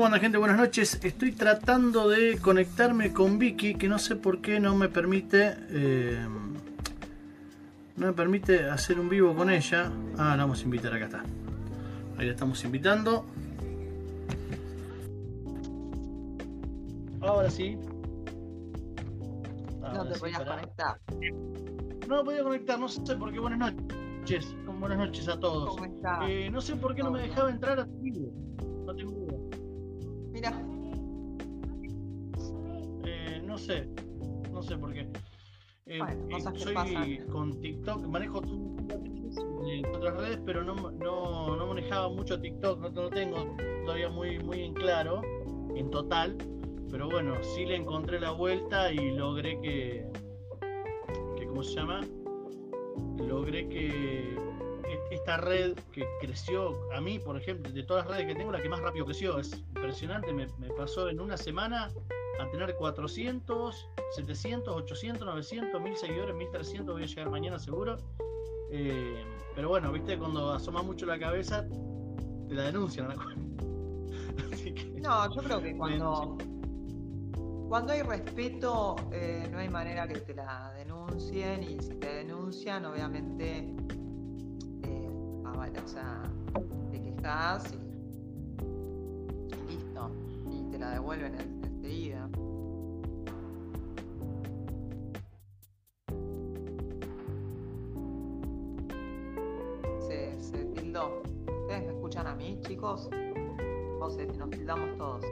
¿Cómo gente? Buenas noches. Estoy tratando de conectarme con Vicky, que no sé por qué no me permite... eh, no me permite hacer un vivo con ella. Ah, la vamos a invitar, acá está. Ahí la estamos invitando. Ahora sí. No te sí, podías conectar. No podía conectar, no sé por qué. Buenas noches. Buenas noches a todos. ¿Cómo? Eh, no sé por qué no me dejaba entrar a tu vivo. No tengo. Mira, Eh, no sé, no sé por qué. Eh, Bueno, eh, que soy pasan. con TikTok, manejo otras redes, pero no, no, no manejaba mucho TikTok, no lo tengo todavía muy, muy en claro, en total, pero bueno, sí le encontré la vuelta y logré que, que ¿cómo se llama? Logré que esta red que creció, a mí, por ejemplo, de todas las redes que tengo, la que más rápido creció, es impresionante, me, me pasó en una semana a tener 400, 700, 800, 900, 1000 seguidores, 1300, voy a llegar mañana seguro. Eh, pero bueno, viste, cuando asoma mucho la cabeza, te la denuncian cuenta. Así que, no, yo creo que cuando, cuando hay respeto, eh, no hay manera que te la denuncien y si te denuncian, obviamente, o sea, te quejas y, y listo, y te la devuelven en- enseguida. Se, se tildó. ¿Ustedes me escuchan a mí, chicos? O nos tildamos todos.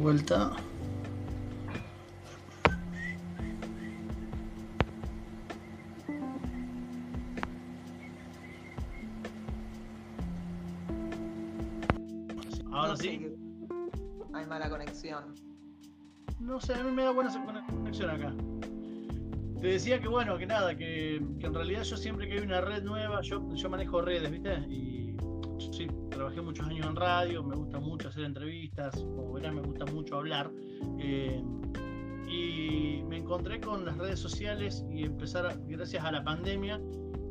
Vuelta. Ahora No sé sí. Hay mala conexión. No sé, a mí me da buena conexión acá. Te decía que bueno, que nada, que, que en realidad yo siempre que hay una red nueva, yo, yo manejo redes, ¿viste? Y trabajé muchos años en radio, me gusta mucho hacer entrevistas, como verás me gusta mucho hablar. eh, y me encontré con las redes sociales y empezar, gracias a la pandemia,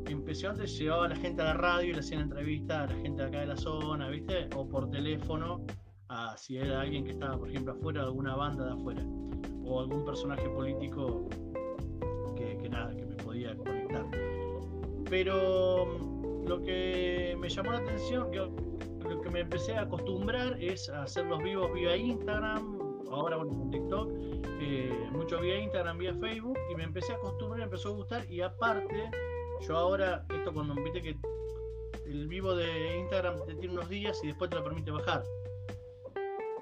empecé antes, llevaba a la gente a la radio y le hacían entrevistas a la gente de acá de la zona, ¿viste? O por teléfono, a si era alguien que estaba, por ejemplo, afuera alguna banda de afuera, o algún personaje político que, que nada, que me podía conectar. Pero mm, lo que me llamó la atención, que que me empecé a acostumbrar es a hacer los vivos vía Instagram, ahora bueno, con TikTok, eh, mucho vía Instagram, vía Facebook, y me empecé a acostumbrar, me empezó a gustar, y aparte, yo ahora, esto cuando viste que el vivo de Instagram te tiene unos días y después te lo permite bajar.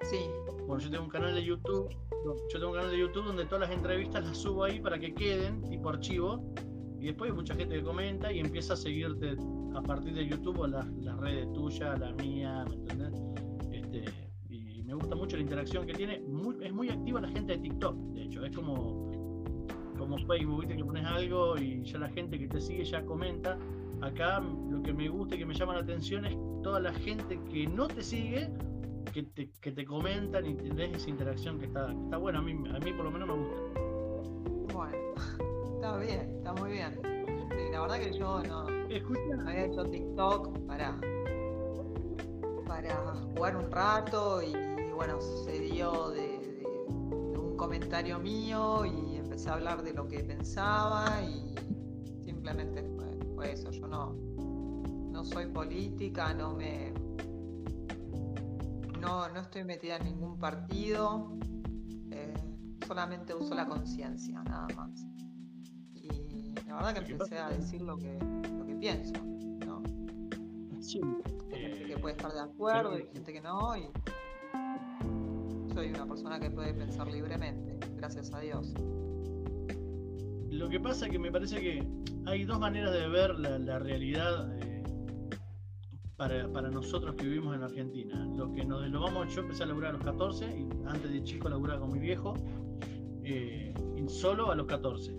Sí, Bueno, yo tengo un canal de YouTube, yo tengo un canal de YouTube donde todas las entrevistas las subo ahí para que queden, tipo archivo, y después hay mucha gente que comenta y empieza a seguirte a partir de YouTube o las, las redes tuyas, la mía, ¿me entendés? Este, y me gusta mucho la interacción que tiene, muy- es muy activa la gente de TikTok, de hecho, es como, como Facebook, ¿viste? que pones algo y ya la gente que te sigue ya comenta. Acá lo que me gusta y que me llama la atención es toda la gente que no te sigue que te, que te comentan y tenés esa interacción que está, que está buena. A mí, a mí por lo menos me gusta. bueno, está bien, está muy bien. Sí, la verdad que yo no, Escucha, había hecho TikTok para, para jugar un rato y, bueno, se dio de, de- un comentario mío y empecé a hablar de lo que pensaba y simplemente fue, fue eso. Yo no, no soy política, no me no, no estoy metida en ningún partido, eh, solamente uso la conciencia, nada más. La verdad que ¿Qué empecé a decir lo que, lo que pienso, ¿no? sí, Hay gente eh, que puede estar de acuerdo creo y que- gente que no, y soy una persona que puede pensar libremente, gracias a Dios. lo que pasa es que me parece que hay dos maneras de ver la, la realidad eh, para, para nosotros que vivimos en Argentina. Lo que nos lo vamos, yo empecé a laburar a los 14 y antes de chico laburaba con mi viejo, eh, y solo a los 14.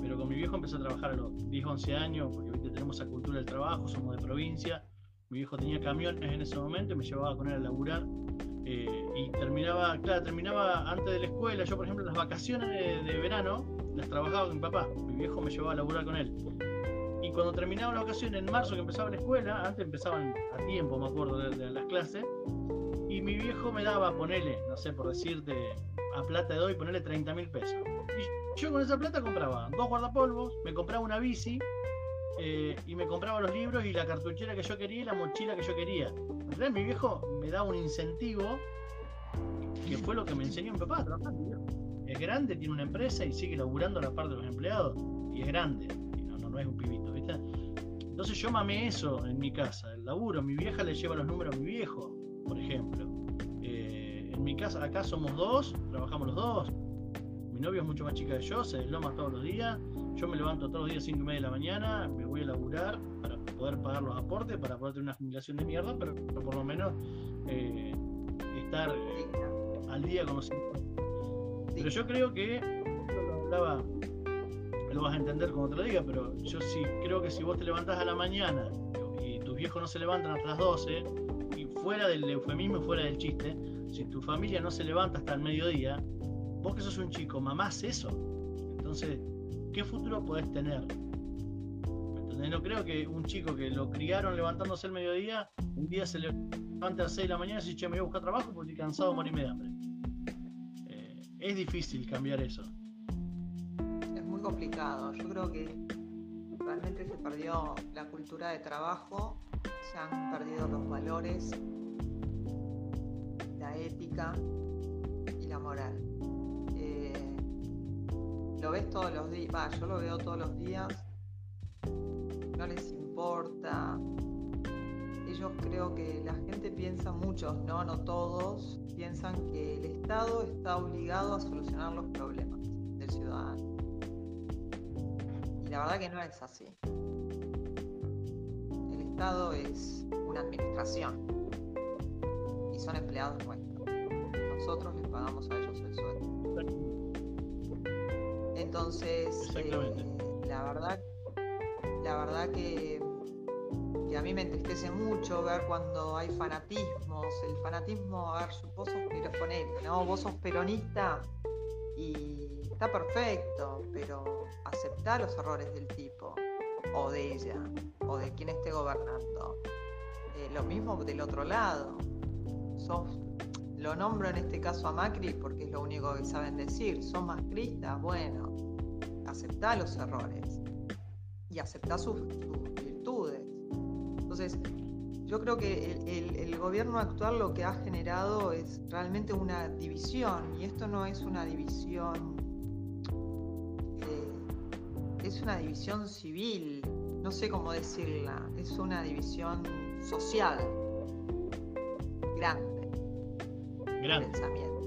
Pero con mi viejo empecé a trabajar a los 10, 11 años, porque ¿viste? tenemos esa cultura del trabajo, somos de provincia. Mi viejo tenía camiones en ese momento me llevaba con él a laburar. Eh, y terminaba, claro, terminaba antes de la escuela. Yo, por ejemplo, las vacaciones de, verano las trabajaba con mi papá. Mi viejo me llevaba a laburar con él. Y cuando terminaba la vacaciones, en marzo que empezaba la escuela, antes empezaban a tiempo, me acuerdo, de, las clases, y mi viejo me daba, ponele, no sé, por decirte, a plata de hoy, ponele 30 mil pesos. Yo con esa plata compraba dos guardapolvos, me compraba una bici, eh, y me compraba los libros y la cartuchera que yo quería y la mochila que yo quería. En realidad mi viejo me daba un incentivo que fue lo que me enseñó mi papá a trabajar. Es grande, tiene una empresa y sigue laburando a la par de los empleados. Y es grande, no, es un pibito, ¿viste? Entonces yo mamé eso en mi casa, el laburo. Mi vieja le lleva los números a mi viejo, por ejemplo. Eh, en mi casa, acá somos dos, trabajamos los dos. Mi novio es mucho más chica que yo, se desloma todos los días. Yo me levanto todos los días 5 y media de la mañana, me voy a laburar para poder pagar los aportes, para poder tener una jubilación de mierda, pero, por lo menos eh, estar al día con los Pero yo creo que, lo hablaba, lo vas a entender como te lo diga, pero yo sí creo que si vos te levantás a la mañana y tus viejos no se levantan hasta las 12, y fuera del eufemismo, fuera del chiste, si tu familia no se levanta hasta el mediodía, vos que sos un chico, mamás eso. Entonces, ¿qué futuro podés tener? No creo que un chico que lo criaron levantándose el mediodía, un día se levante a las 6 de la mañana y dice, che, me voy a buscar trabajo porque estoy cansado de morirme de hambre. Eh, es difícil cambiar eso. Es muy complicado. Yo creo que realmente se perdió la cultura de trabajo, se han perdido los valores, la ética y la moral. Lo ves todos los días, yo lo veo todos los días no les importa. Ellos creo que la gente piensa, muchos, no, no todos, piensan que el Estado está obligado a solucionar los problemas del ciudadano. Y la verdad que no es así. El Estado es una administración y son empleados nuestros. Nosotros les pagamos a ellos el sueldo. Entonces, eh, la verdad la verdad que, a mí me entristece mucho ver cuando hay fanatismos. El fanatismo, a ver, vos sos ¿no? Vos sos peronista y está perfecto, pero aceptá los errores del tipo, o de ella, o de quien esté gobernando. Eh, lo mismo del otro lado. lo nombro en este caso a Macri porque es lo único que saben decir. ¿Son macristas? Bueno, aceptá los errores y aceptar sus, virtudes. Entonces, yo creo que el, gobierno actual lo que ha generado es realmente una división, y esto no es una división, eh, es una división civil, no sé cómo decirla, es una división social grande. Grande. Pensamiento.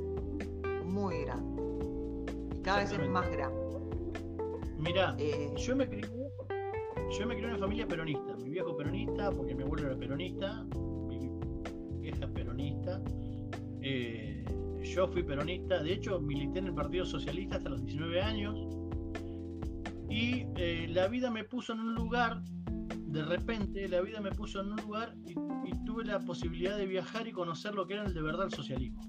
Muy grande. Y cada vez es más grande. Mira, eh, yo me crié yo me crié en una familia peronista. Mi viejo peronista, porque mi abuelo era peronista, mi vieja peronista. Eh, yo fui peronista, de hecho milité en el Partido Socialista hasta los 19 años. Y eh, la vida me puso en un lugar, de repente la vida me puso en un lugar y, tuve la posibilidad de viajar y conocer lo que era el de verdad el socialismo.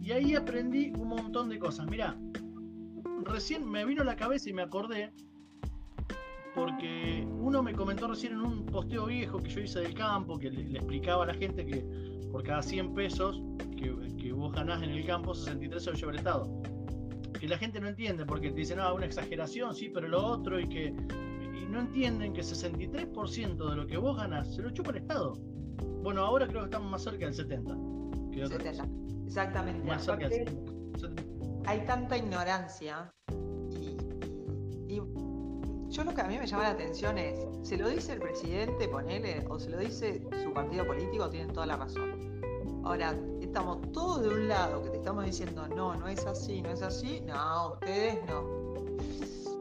Y ahí aprendí un montón de cosas. Mirá, recién me vino a la cabeza y me acordé porque uno me comentó recién en un posteo viejo que yo hice del campo, que le, explicaba a la gente que por cada 100 pesos que, vos ganás en el campo, 63 se lo lleva el Estado. Que la gente no entiende, porque te dicen, no, una exageración, sí, pero lo otro, y que y no entienden que 63% de lo que vos ganás se lo chupa el Estado. Bueno, ahora creo que estamos más cerca del 70. Que 70. Exactamente. Más cerca del 70. Hay tanta ignorancia yo lo que a mí me llama la atención es, ¿se lo dice el presidente, ponele, o se lo dice su partido político? Tienen toda la razón. Ahora, estamos todos de un lado que te estamos diciendo, no, no es así, no es así. No, ustedes no.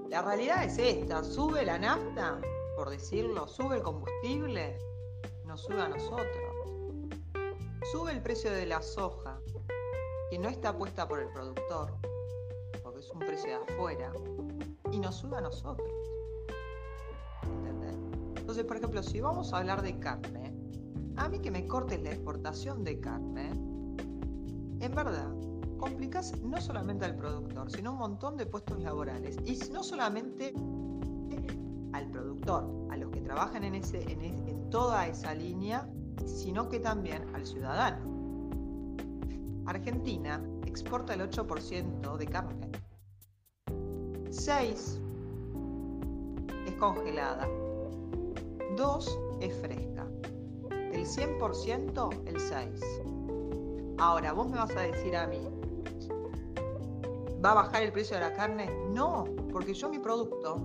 La realidad es esta, sube la nafta, por decirlo, sube el combustible, nos sube a nosotros. Sube el precio de la soja, que no está puesta por el productor, porque es un precio de afuera, y nos sube a nosotros. Entonces, por ejemplo, si vamos a hablar de carne, a mí que me cortes la exportación de carne, en verdad, complicas no solamente al productor, sino un montón de puestos laborales. Y no solamente al productor, a los que trabajan en, ese, en, toda esa línea, sino que también al ciudadano. Argentina exporta el 8% de carne. 6 es congelada. 2 es fresca. El 100% el 6. Ahora, vos me vas a decir a mí, ¿va a bajar el precio de la carne? No, porque yo mi producto,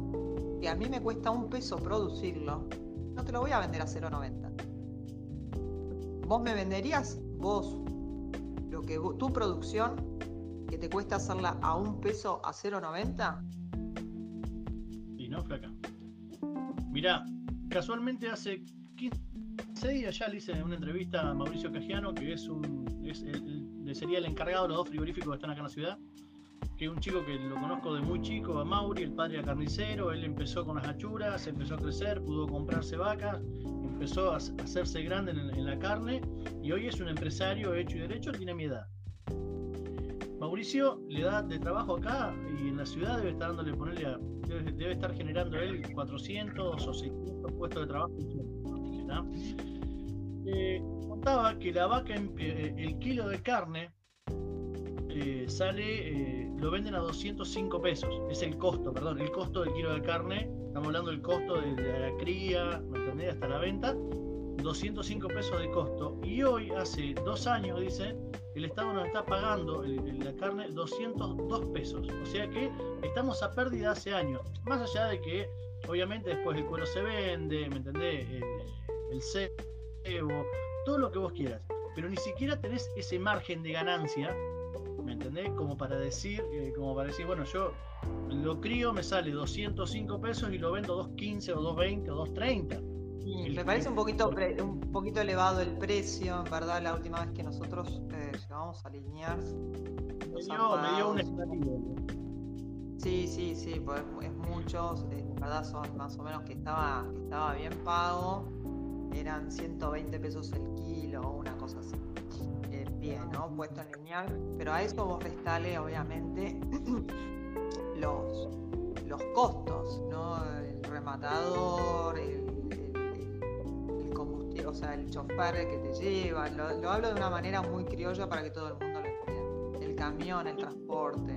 que a mí me cuesta un peso producirlo, no te lo voy a vender a 0,90. ¿Vos me venderías, vos, lo que tu producción, que te cuesta hacerla a un peso a 0,90? Y no, flaca. Mirá, casualmente hace 15 días ya le hice una entrevista a Mauricio Cajiano, que es un sería el encargado de los dos frigoríficos que están acá en la ciudad, que es un chico que lo conozco de muy chico, a Mauri, el padre era carnicero, él empezó con las hachuras, empezó a crecer, pudo comprarse vacas, empezó a hacerse grande en, la carne y hoy es un empresario hecho y derecho, tiene mi edad. Mauricio le da de trabajo acá y en la ciudad debe estar dándole, ponerle debe, estar generando él 400 o 600 puestos de trabajo. Eh, contaba que la vaca, eh, el kilo de carne eh, sale, lo venden a 205 pesos. Es el costo, perdón, el costo del kilo de carne. Estamos hablando del costo de, la cría, ¿me Hasta la venta. 205 pesos de costo. Y hoy, hace dos años, dice, el Estado nos está pagando la carne 202 pesos. O sea que estamos a pérdida hace años. Más allá de que, obviamente, después el cuero se vende, ¿me entendés? El, el cebo, todo lo que vos quieras, pero ni siquiera tenés ese margen de ganancia, ¿me entendés? Como para decir, eh, como para decir, bueno, yo lo crío, me sale 205 pesos y lo vendo 215 o 220 o 230. me parece un poquito, un poquito elevado el precio, en verdad, la última vez que nosotros eh, llegamos a alinear. Me dio, un estativo. Sí, sí, sí, pues es muchos, eh, en verdad son más o menos que estaba, que estaba bien pago eran 120 pesos el kilo o una cosa así. Puesto en lineal. Pero a eso vos restale, obviamente, los, los costos, ¿no? El rematador, el, combustible, o sea, el chofer que te lleva. Lo, hablo de una manera muy criolla para que todo el mundo lo entienda. El camión, el transporte.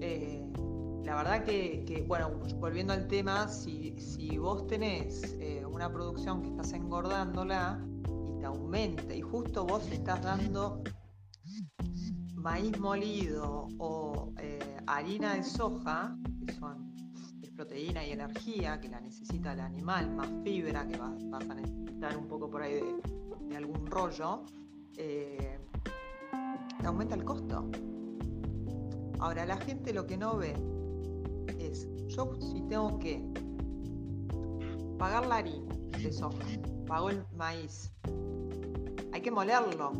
Eh, la verdad que, bueno, volviendo al tema, si, vos tenés eh, una producción que estás engordándola y te aumenta, y justo vos estás dando maíz molido o eh, harina de soja, que son es proteína y energía que la necesita el animal, más fibra que vas, a necesitar un poco por ahí de, algún rollo, eh, te aumenta el costo. Ahora, la gente lo que no ve es, yo si tengo que pagar la harina de soja, pago el maíz, hay que molerlo,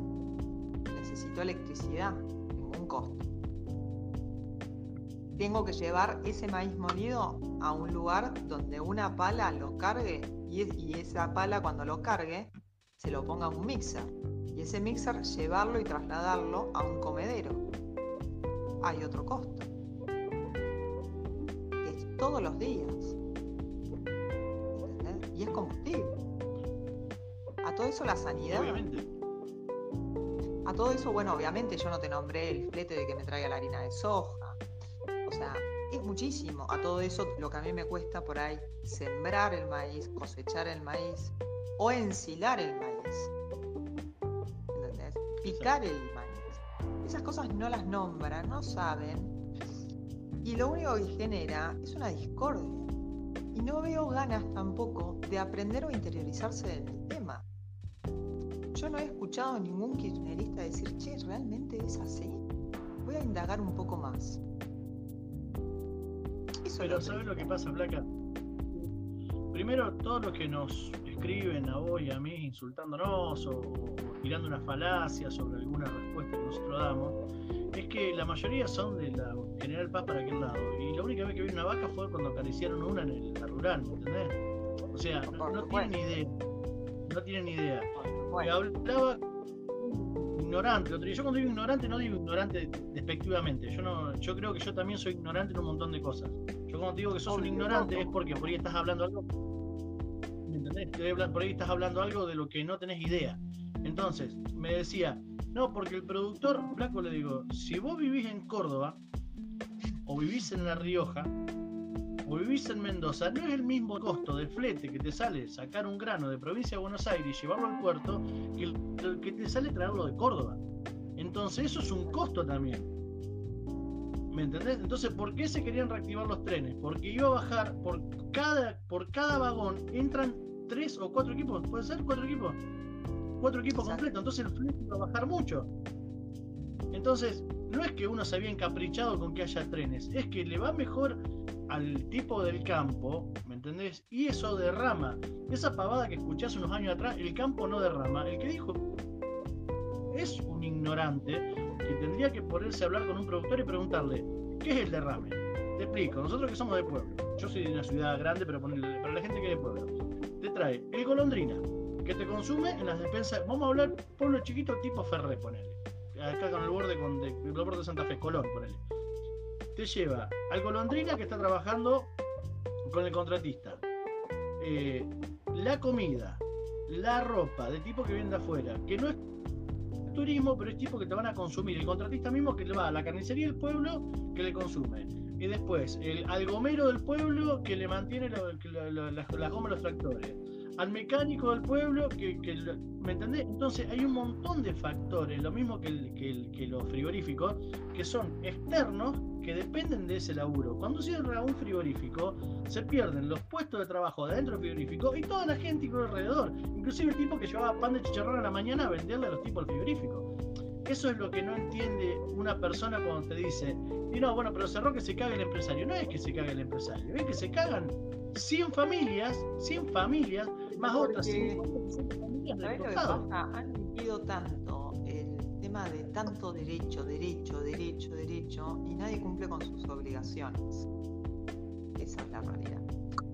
necesito electricidad, ningún costo. Tengo que llevar ese maíz molido a un lugar donde una pala lo cargue y, esa pala cuando lo cargue se lo ponga a un mixer y ese mixer llevarlo y trasladarlo a un comedero. Hay otro costo todos los días. Todo eso la sanidad. Obviamente. A todo eso, bueno, obviamente yo no te nombré el flete de que me traiga la harina de soja. O sea, es muchísimo. A todo eso lo que a mí me cuesta por ahí sembrar el maíz, cosechar el maíz o ensilar el maíz. ¿Entendés? Picar el maíz. Esas cosas no las nombran, no saben y lo único que genera es una discordia. Y no veo ganas tampoco de aprender o interiorizarse en el tema. Yo no he escuchado a ningún kirchnerista decir, che, ¿realmente es así? Voy a indagar un poco más. Pero ¿sabes lo que pasa, Placa? Primero, todos los que nos escriben a vos y a mí insultándonos o, tirando una falacia sobre alguna respuesta que nosotros damos, es que la mayoría son de la General Paz para aquel lado. Y la única vez que vi una vaca fue cuando acariciaron una en la rural, ¿me entendés? O sea, no, tienen ni idea. No tienen ni idea. Me hablaba ignorante. Yo cuando digo ignorante no digo ignorante despectivamente. Yo no, yo creo que yo también soy ignorante en un montón de cosas. Yo cuando digo que sos un ignorante es porque por ahí estás hablando algo. ¿Me entendés? Por ahí estás hablando algo de lo que no tenés idea. Entonces, me decía, no, porque el productor, Blanco le digo, si vos vivís en Córdoba, o vivís en La Rioja, o vivís en Mendoza, no es el mismo costo de flete que te sale sacar un grano de provincia de Buenos Aires y llevarlo al puerto que el que te sale traerlo de Córdoba. Entonces eso es un costo también. ¿Me entendés? Entonces, ¿por qué se querían reactivar los trenes? Porque iba a bajar por cada, por cada vagón entran tres o cuatro equipos. ¿Puede ser cuatro equipos? Cuatro equipos completos. Entonces el flete iba a bajar mucho. Entonces, no es que uno se había encaprichado con que haya trenes, es que le va mejor al tipo del campo, ¿me entendés? Y eso derrama. Esa pavada que escuché hace unos años atrás, el campo no derrama. El que dijo es un ignorante que tendría que ponerse a hablar con un productor y preguntarle, ¿qué es el derrame? Te explico, nosotros que somos de pueblo, yo soy de una ciudad grande, pero para la gente que es de pueblo, te trae el golondrina, que te consume en las despensas, vamos a hablar pueblo chiquito tipo Ferré, ponele, acá con el borde, con el borde de Santa Fe, Colón, ponele te lleva al golondrina que está trabajando con el contratista. Eh, la comida, la ropa de tipo que viene de afuera, que no es turismo, pero es tipo que te van a consumir. El contratista mismo que le va a la carnicería del pueblo que le consume. Y después, el algomero del pueblo que le mantiene las gomas los tractores al mecánico del pueblo que, ¿me entendés? Entonces hay un montón de factores, lo mismo que, el, que, los frigoríficos, que son externos que dependen de ese laburo. Cuando cierra un frigorífico, se pierden los puestos de trabajo de dentro del frigorífico y toda la gente que alrededor, inclusive el tipo que llevaba pan de chicharrón a la mañana a venderle a los tipos del frigorífico. Eso es lo que no entiende una persona cuando te dice, y no, bueno, pero cerró que se cague el empresario. No es que se cague el empresario, es que se cagan 100 familias, 100 familias, más otras 50 familias ¿Sabes lo que pasa? Han metido tanto el tema de tanto derecho, derecho, derecho, derecho, y nadie cumple con sus obligaciones. Esa es la realidad.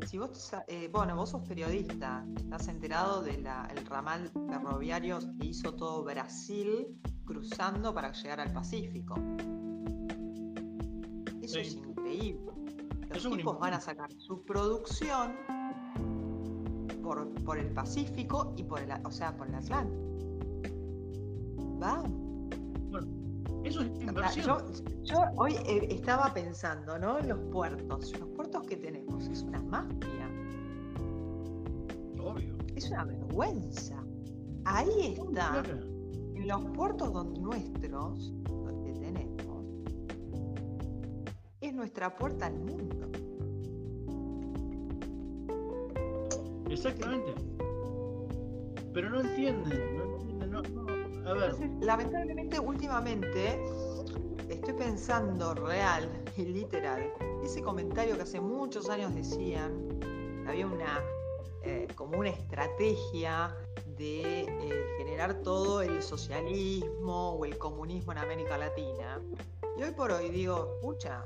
Si vos, eh, bueno, vos sos periodista, estás enterado del ramal ferroviario que hizo todo Brasil cruzando para llegar al Pacífico. Eso es increíble. Los tipos van a sacar su producción por, el Pacífico y por el, o sea, por el Atlántico. Va. Bueno, eso es inversión. Yo, hoy eh, estaba pensando, ¿no? En los puertos. Los puertos que tenemos es una mafia. Obvio. Es una vergüenza. Ahí está. En los puertos donde nuestros, que tenemos, es nuestra puerta al mundo. Exactamente. Pero no entienden, no entienden, no, A ver. lamentablemente, últimamente, estoy pensando real y literal, ese comentario que hace muchos años decían, había una, eh, como una estrategia de eh, generar todo el socialismo o el comunismo en América Latina. Y hoy por hoy digo, escucha,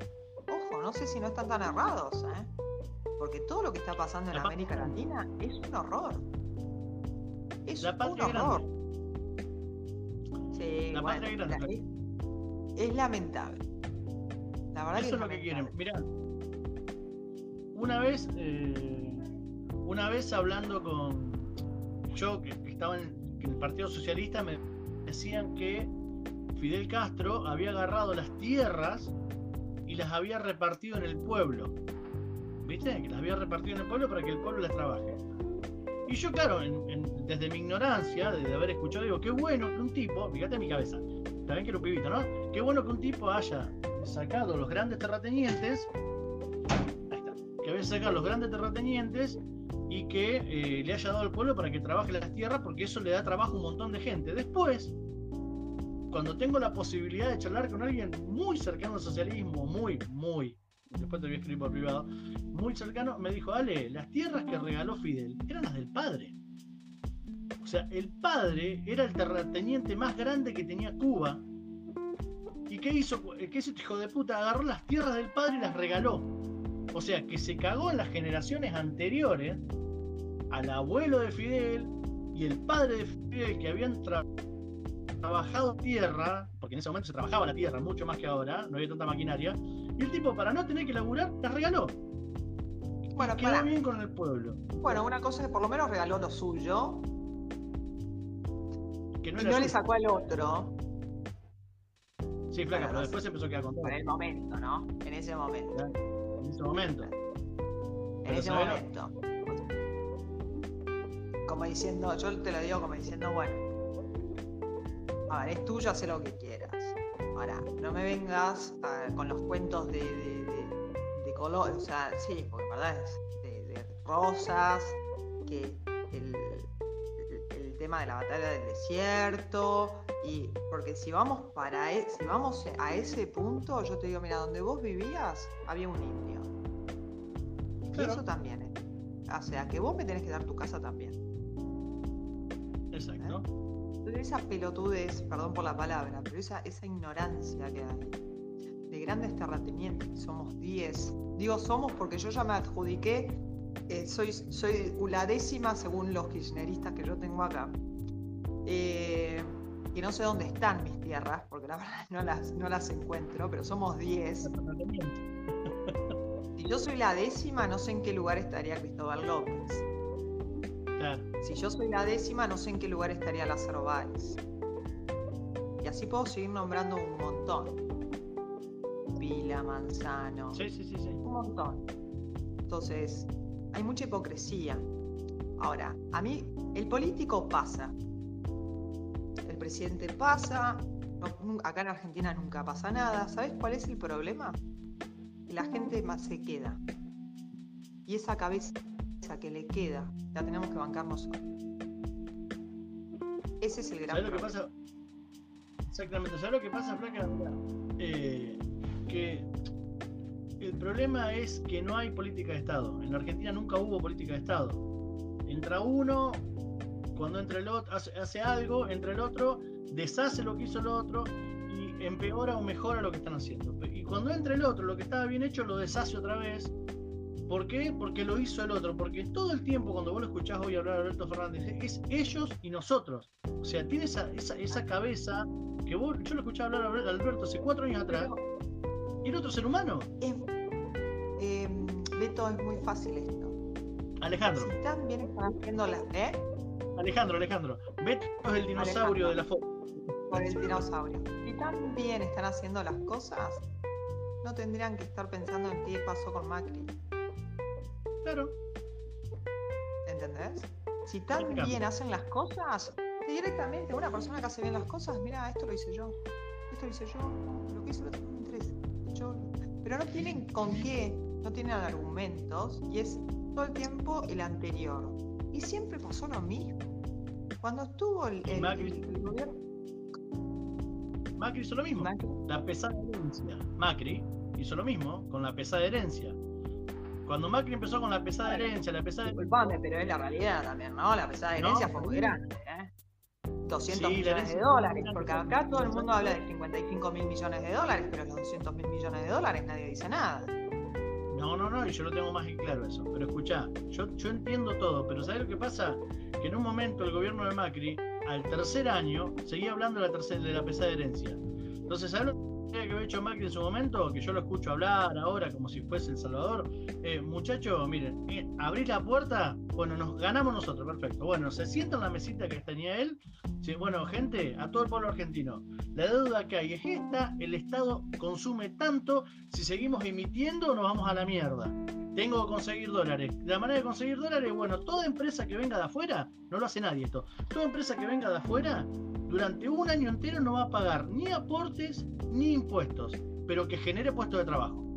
ojo, no sé si no están tan errados, ¿eh? Porque todo lo que está pasando en América Latina es un horror. Es un horror. Sí, es, lamentable. La verdad Eso es, lo que quieren. Mirá, una vez, eh, una vez hablando con yo que, estaba en, en el Partido Socialista, me decían que Fidel Castro había agarrado las tierras y las había repartido en el pueblo. ¿Viste? Que las había repartido en el pueblo para que el pueblo las trabaje. Y yo, claro, desde mi ignorancia, desde haber escuchado, digo, qué bueno que un tipo, fíjate mi cabeza, también que era un pibito, ¿no? Qué bueno que un tipo haya sacado los grandes terratenientes, ahí está, que haya sacado los grandes terratenientes y que eh, le haya dado al pueblo para que trabaje las tierras, porque eso le da trabajo a un montón de gente. Después, cuando tengo la posibilidad de charlar con alguien muy cercano al socialismo, muy, muy, después te voy a escribir por privado, muy cercano, me dijo, Ale, las tierras que regaló Fidel eran las del padre. O sea, el padre era el terrateniente más grande que tenía Cuba. ¿Y qué hizo? ¿Qué hizo este hijo de puta? Agarró las tierras del padre y las regaló. O sea, que se cagó en las generaciones anteriores al abuelo de Fidel, y el padre de Fidel, que habían trabajado tierra, porque en ese momento se trabajaba la tierra mucho más que ahora, no había tanta maquinaria, y el tipo, para no tener que laburar, las regaló. Bueno, Quedó bien con el pueblo. Bueno, una cosa es que por lo menos regaló lo suyo. Que no y le sacó al otro. Sí, flaca, Bueno, pero después se empezó a quedar con. En el momento, ¿no? En ese momento. En ese momento. En ese ¿sabés lo- momento. Como diciendo, yo te lo digo como diciendo, bueno, a ver, es tuyo, haz lo que quieras. Ahora, no me vengas con los cuentos de, de, de- de color, o sea, sí, porque verdad es de, rosas, que el, el- el tema de la batalla del desierto, y porque si vamos para e- si vamos a ese punto, yo te digo, mira, donde vos vivías había un indio. Y eso también, ¿eh? O sea, que vos me tenés que dar tu casa también. Exacto. Esa pelotudez, perdón por la palabra, pero esa, esa ignorancia que hay de grandes terratenientes, somos 10. Digo somos porque yo ya me adjudiqué, eh, soy, soy la décima según los kirchneristas que yo tengo acá. Eh, y no sé dónde están mis tierras, porque la verdad no las, no las encuentro, pero somos 10. Si yo soy la décima, no sé en qué lugar estaría Cristóbal López. Claro. Si yo soy la décima, no sé en qué lugar estaría Lázaro Báez. Y así puedo seguir nombrando un montón. Pila, Manzano, Sí, sí, sí, sí. un montón. Entonces, hay mucha hipocresía. Ahora, a mí, el político pasa. El presidente pasa. no- acá en Argentina nunca pasa nada. ¿Sabes cuál es el problema? Que la gente más se queda. Y esa cabeza que le queda, la tenemos que bancar nosotros. Ese es el gran ¿Sabes lo que problema. pasa? Exactamente, ¿sabes lo que pasa, Flaca? Eh, que el problema es que no hay política de Estado. En la Argentina nunca hubo política de Estado. Entra uno, cuando entra el otro, hace, hace algo, entra el otro, deshace lo que hizo el otro y empeora o mejora lo que están haciendo. Y cuando entra el otro, lo que estaba bien hecho lo deshace otra vez. ¿Por qué? Porque lo hizo el otro. Porque todo el tiempo, cuando vos lo escuchás hoy hablar a Alberto Fernández, es ellos y nosotros. O sea, tiene esa, esa, esa cabeza que vos, yo lo escuché hablar a Alberto hace cuatro años atrás, y era otro ser humano, Es- eh, Beto, es muy fácil esto. Alejandro, Si tan bien están haciendo las. ¿Eh? Alejandro, Alejandro, Beto es el dinosaurio Alejandro. de la foto. Por el dinosaurio. Si tan bien están haciendo las cosas, no tendrían que estar pensando en qué pasó con Macri. Claro, ¿Entendés? Si tan bien hacen las cosas, directamente una persona que hace bien las cosas, mira, esto lo hice yo, esto lo hice yo, lo que otro no me interesa. Yo, pero no tienen con qué, no tienen argumentos y es todo el tiempo el anterior. Y siempre pasó lo mismo. Cuando estuvo el, Y el- Macri. el gobierno. Macri hizo lo mismo. Macri, La pesada herencia. Macri hizo lo mismo con la pesada herencia. Cuando Macri empezó con la pesada herencia, la pesada Disculpame, pero es la realidad también, ¿no? La pesada de No, herencia fue muy grande, ¿eh? 200 Sí, la millones de dólares, porque acá todo el mundo habla de 55 mil millones de dólares, pero los 200 mil millones de dólares nadie dice nada. No, no, no, y yo lo tengo más que claro eso. Pero escuchá, yo, yo entiendo todo, pero ¿sabes lo que pasa? Que en un momento el gobierno de Macri, al tercer año, seguía hablando de la, tercera, de la pesada herencia. Entonces, ¿sabes lo que había hecho Macri en su momento? Que yo lo escucho hablar ahora como si fuese El Salvador. Eh, muchachos, miren, eh, la puerta, bueno, nos ganamos nosotros, perfecto. Bueno, se sienta en la mesita que tenía él. Sí, bueno, gente, a todo el pueblo argentino, la deuda que hay es esta, el Estado consume tanto, si seguimos emitiendo nos vamos a la mierda. Tengo que conseguir dólares. La manera de conseguir dólares, bueno, toda empresa que venga de afuera, no lo hace nadie esto, toda empresa que venga de afuera, durante un año entero no va a pagar ni aportes ni impuestos, pero que genere puestos de trabajo.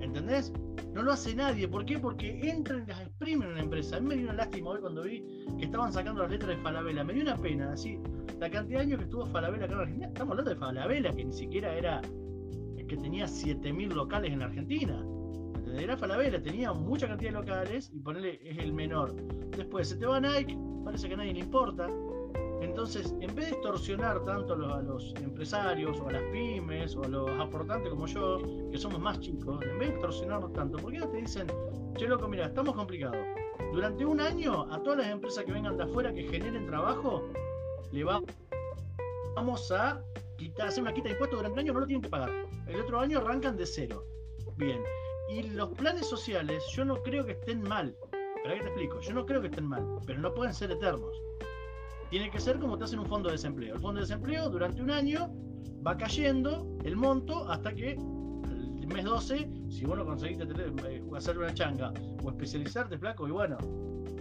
¿Entendés? No lo hace nadie. ¿Por qué? Porque entran y las exprimen en una empresa. A mí me dio una lástima hoy cuando vi que estaban sacando las letras de Falabella. Me dio una pena, así. La cantidad de años que estuvo Falabella acá en Argentina. Estamos hablando de Falabella, que ni siquiera era. que tenía 7000 locales en Argentina. ¿Entendés? Era Falabella, tenía mucha cantidad de locales y ponerle es el menor. Después se te va Nike, parece que a nadie le importa. Entonces, en vez de extorsionar tanto a los, a los empresarios o a las pymes o a los aportantes como yo, que somos más chicos, en vez de extorsionarnos tanto, ¿por qué no te dicen, che loco, mira, estamos complicados, durante un año a todas las empresas que vengan de afuera que generen trabajo, le va, vamos a quitar, hacer una quita de impuestos durante un año, no lo tienen que pagar. El otro año arrancan de cero. Bien. Y los planes sociales, yo no creo que estén mal. Pero que te explico, yo no creo que estén mal, pero no pueden ser eternos. Tiene que ser como te hacen un fondo de desempleo. El fondo de desempleo durante un año va cayendo el monto hasta que el mes 12, si vos no conseguiste eh, hacer una changa o especializarte, flaco, y bueno,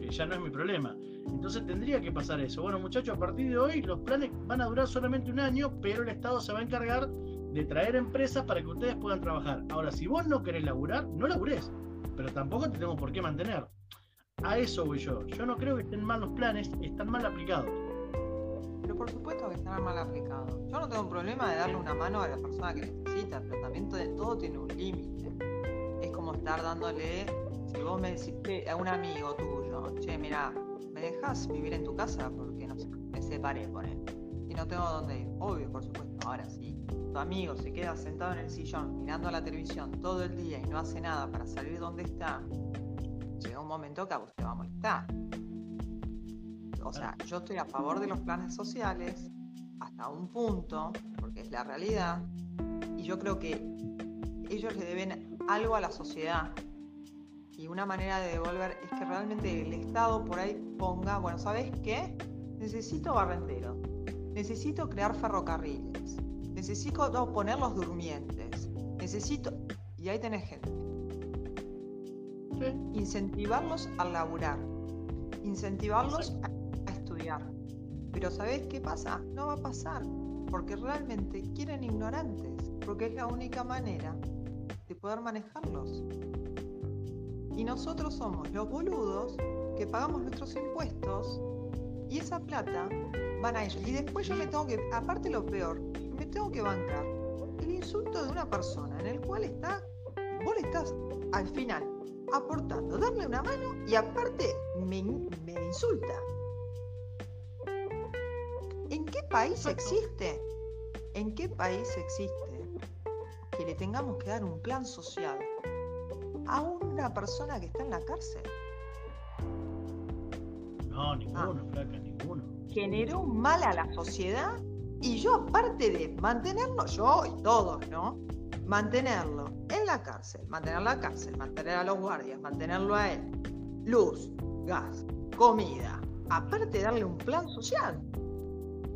eh, ya no es mi problema. Entonces tendría que pasar eso. Bueno, muchachos, a partir de hoy los planes van a durar solamente un año, pero el Estado se va a encargar de traer empresas para que ustedes puedan trabajar. Ahora, si vos no querés laburar, no laburés, pero tampoco te tengo por qué mantener. A eso voy yo. Yo no creo que estén mal los planes, están mal aplicados. Pero por supuesto que están mal aplicados. Yo no tengo un problema de darle una mano a la persona que necesita, pero también todo, tiene un límite. Es como estar dándole, si vos me decís a un amigo tuyo, che, mira, ¿me dejas vivir en tu casa? Porque no sé, me separé por él. Y no tengo dónde ir. Obvio, por supuesto. Ahora sí, tu amigo se queda sentado en el sillón mirando la televisión todo el día y no hace nada para salir donde está, llega un momento que a vos te va a molestar. O sea, yo estoy a favor de los planes sociales hasta un punto, porque es la realidad, y yo creo que ellos le deben algo a la sociedad. Y una manera de devolver es que realmente el Estado por ahí ponga, bueno, ¿sabes qué? Necesito barrendero, necesito crear ferrocarriles, necesito poner los durmientes, necesito... Y ahí tenés gente incentivarlos a laburar, incentivarlos a, estudiar. Pero ¿sabés qué pasa? No va a pasar, porque realmente quieren ignorantes, porque es la única manera de poder manejarlos. Y nosotros somos los boludos que pagamos nuestros impuestos y esa plata van a ellos. Y después yo me tengo que, aparte lo peor, me tengo que bancar el insulto de una persona en el cual está, vos le estás al final aportando, darle una mano y aparte me, insulta. ¿En qué país existe? ¿En qué país existe que le tengamos que dar un plan social a una persona que está en la cárcel? No, ninguno, ah. flaca, ninguno. Generó un mal a la sociedad y yo aparte de mantenerlo, yo y todos, ¿no? Mantenerlo en la cárcel, mantener la cárcel, mantener a los guardias, mantenerlo a él, luz, gas, comida, aparte darle un plan social.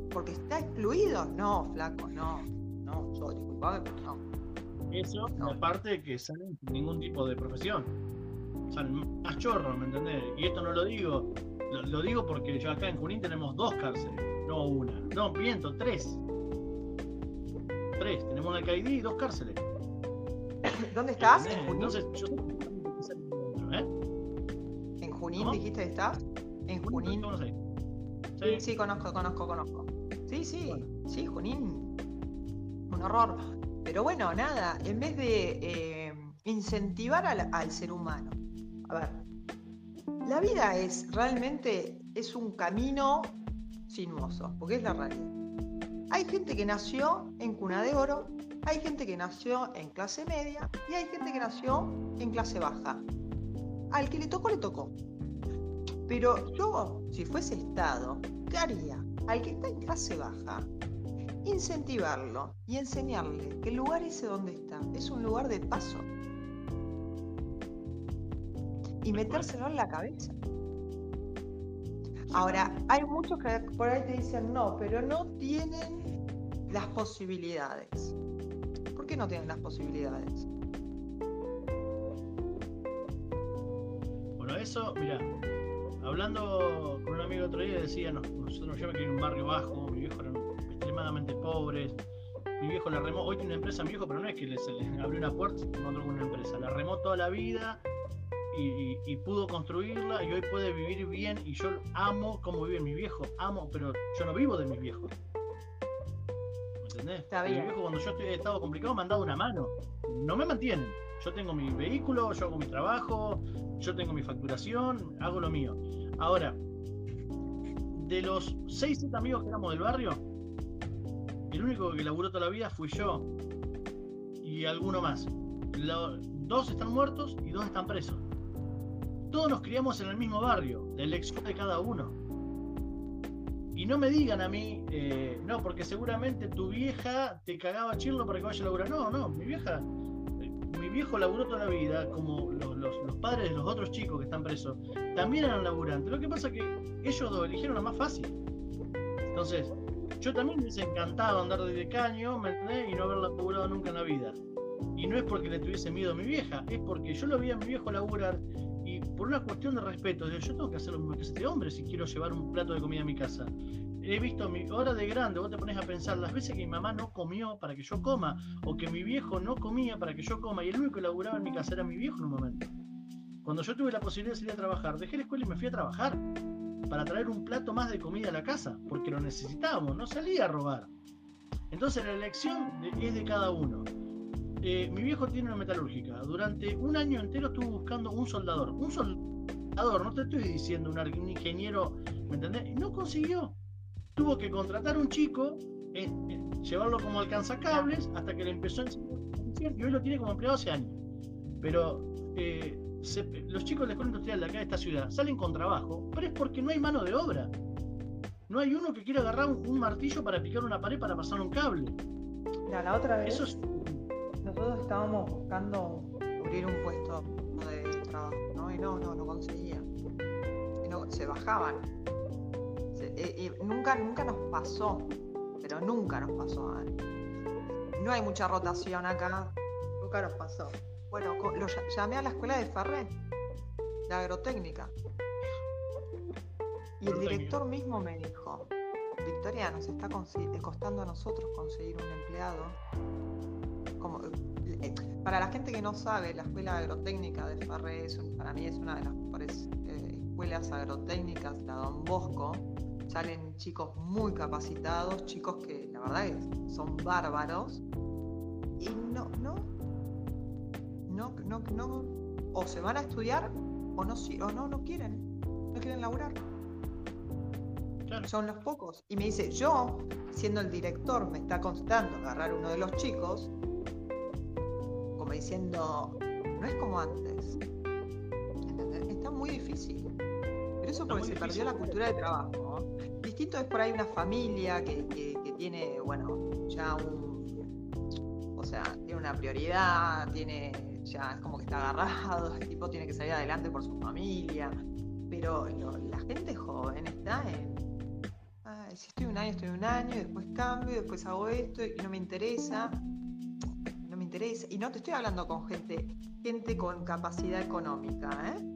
Porque está excluido. No, flaco, no. No, yo disculpame, pero no. Eso, aparte de que salen sin ningún tipo de profesión. Salen más chorros, ¿me entendés? Y esto no lo digo, lo, digo porque yo acá en Junín tenemos dos cárceles, no una. No, miento, tres tres. Tenemos una CAID y dos cárceles. ¿Dónde estás? ¿En Junín? Entonces, yo ¿eh? ¿En Junín dijiste que estás? ¿En Junín? Sí. sí, conozco, conozco, conozco. Sí, sí, sí, Junín. Un horror. Pero bueno, nada, en vez de eh, incentivar al, al ser humano. A ver, la vida es realmente es un camino sinuoso, porque es la realidad. Hay gente que nació en cuna de oro, hay gente que nació en clase media y hay gente que nació en clase baja. Al que le tocó, le tocó. Pero yo, si fuese Estado, ¿qué haría? Al que está en clase baja, incentivarlo y enseñarle que el lugar ese donde está es un lugar de paso. Y metérselo en la cabeza. Ahora, hay muchos que por ahí te dicen no, pero no tienen las posibilidades. ¿Por qué no tienen las posibilidades? Bueno, eso, mira, hablando con un amigo otro día decía, no, nosotros yo me crié en un barrio bajo, mi viejo eran extremadamente pobres, mi viejo la remó, hoy tiene una empresa mi viejo, pero no es que se le abrió una puerta y encontró una empresa, la remó toda la vida y, pudo construirla y hoy puede vivir bien y yo amo cómo vive mi viejo, amo, pero yo no vivo de mis viejos. ¿Me entendés? Está bien. Mi viejo cuando yo he estado complicado me han dado una mano, no me mantienen. Yo tengo mi vehículo, yo hago mi trabajo, yo tengo mi facturación, hago lo mío. Ahora, de los 6, 7 amigos que éramos del barrio, el único que laburó toda la vida fui yo y alguno más. dos están muertos y dos están presos. Todos nos criamos en el mismo barrio, la elección de cada uno. Y no me digan a mí, eh, no, porque seguramente tu vieja te cagaba chirlo para que vaya a laburar. No, no, mi vieja, mi viejo laburó toda la vida, como los, padres de los otros chicos que están presos, también eran laburantes. Lo que pasa es que ellos dos eligieron la más fácil. Entonces, yo también me hubiese encantado andar de caño, ¿me? Y no haberla laburado nunca en la vida. Y no es porque le tuviese miedo a mi vieja, es porque yo lo vi a mi viejo laburar por una cuestión de respeto, yo tengo que hacer lo mismo que este hombre si quiero llevar un plato de comida a mi casa. He visto mi hora de grande, vos te pones a pensar las veces que mi mamá no comió para que yo coma, o que mi viejo no comía para que yo coma, y el único que laburaba en mi casa era mi viejo en un momento. Cuando yo tuve la posibilidad de salir a trabajar, dejé la escuela y me fui a trabajar para traer un plato más de comida a la casa, porque lo necesitábamos, no salía a robar. Entonces la elección es de cada uno. Eh, mi viejo tiene una metalúrgica. Durante un año entero estuvo buscando un soldador. Un soldador, no te estoy diciendo un ingeniero, ¿me entendés? No consiguió. Tuvo que contratar un chico, eh, eh, llevarlo como alcanzacables, hasta que le empezó a enseñar y hoy lo tiene como empleado hace años. Pero los chicos de la escuela industrial de acá de esta ciudad salen con trabajo, pero es porque no hay mano de obra. No hay uno que quiera agarrar un, martillo para picar una pared para pasar un cable. la otra vez. Eso nosotros estábamos buscando cubrir un puesto de trabajo, ¿no? Y no, no, no conseguían. no, se bajaban. y, nunca, nunca nos pasó, pero nunca nos pasó. No hay mucha rotación acá, nunca nos pasó. Bueno, lo llamé a la escuela de Farré, la agrotécnica. Y el director mismo me dijo, Victoria, nos está costando a nosotros conseguir un empleado como, eh, para la gente que no sabe, la Escuela Agrotécnica de Farré para mí es una de las mejores eh, escuelas agrotécnicas, la Don Bosco. Salen chicos muy capacitados, chicos que la verdad es, son bárbaros. Y no, no, no, no, no, o se van a estudiar o no, o no, no quieren, no quieren laburar. Son los pocos. Y me dice, yo, siendo el director, me está costando agarrar uno de los chicos diciendo, no es como antes. Está muy difícil. Pero eso porque se perdió la cultura de trabajo. Distinto es por ahí una familia que, tiene, bueno, ya un. O sea, tiene una prioridad, tiene. Ya es como que está agarrado, el tipo tiene que salir adelante por su familia. Pero la gente joven está en. Si estoy un año, estoy un año, y después cambio, y después hago esto y no me interesa interesa, y no te estoy hablando con gente, gente con capacidad económica, ¿eh?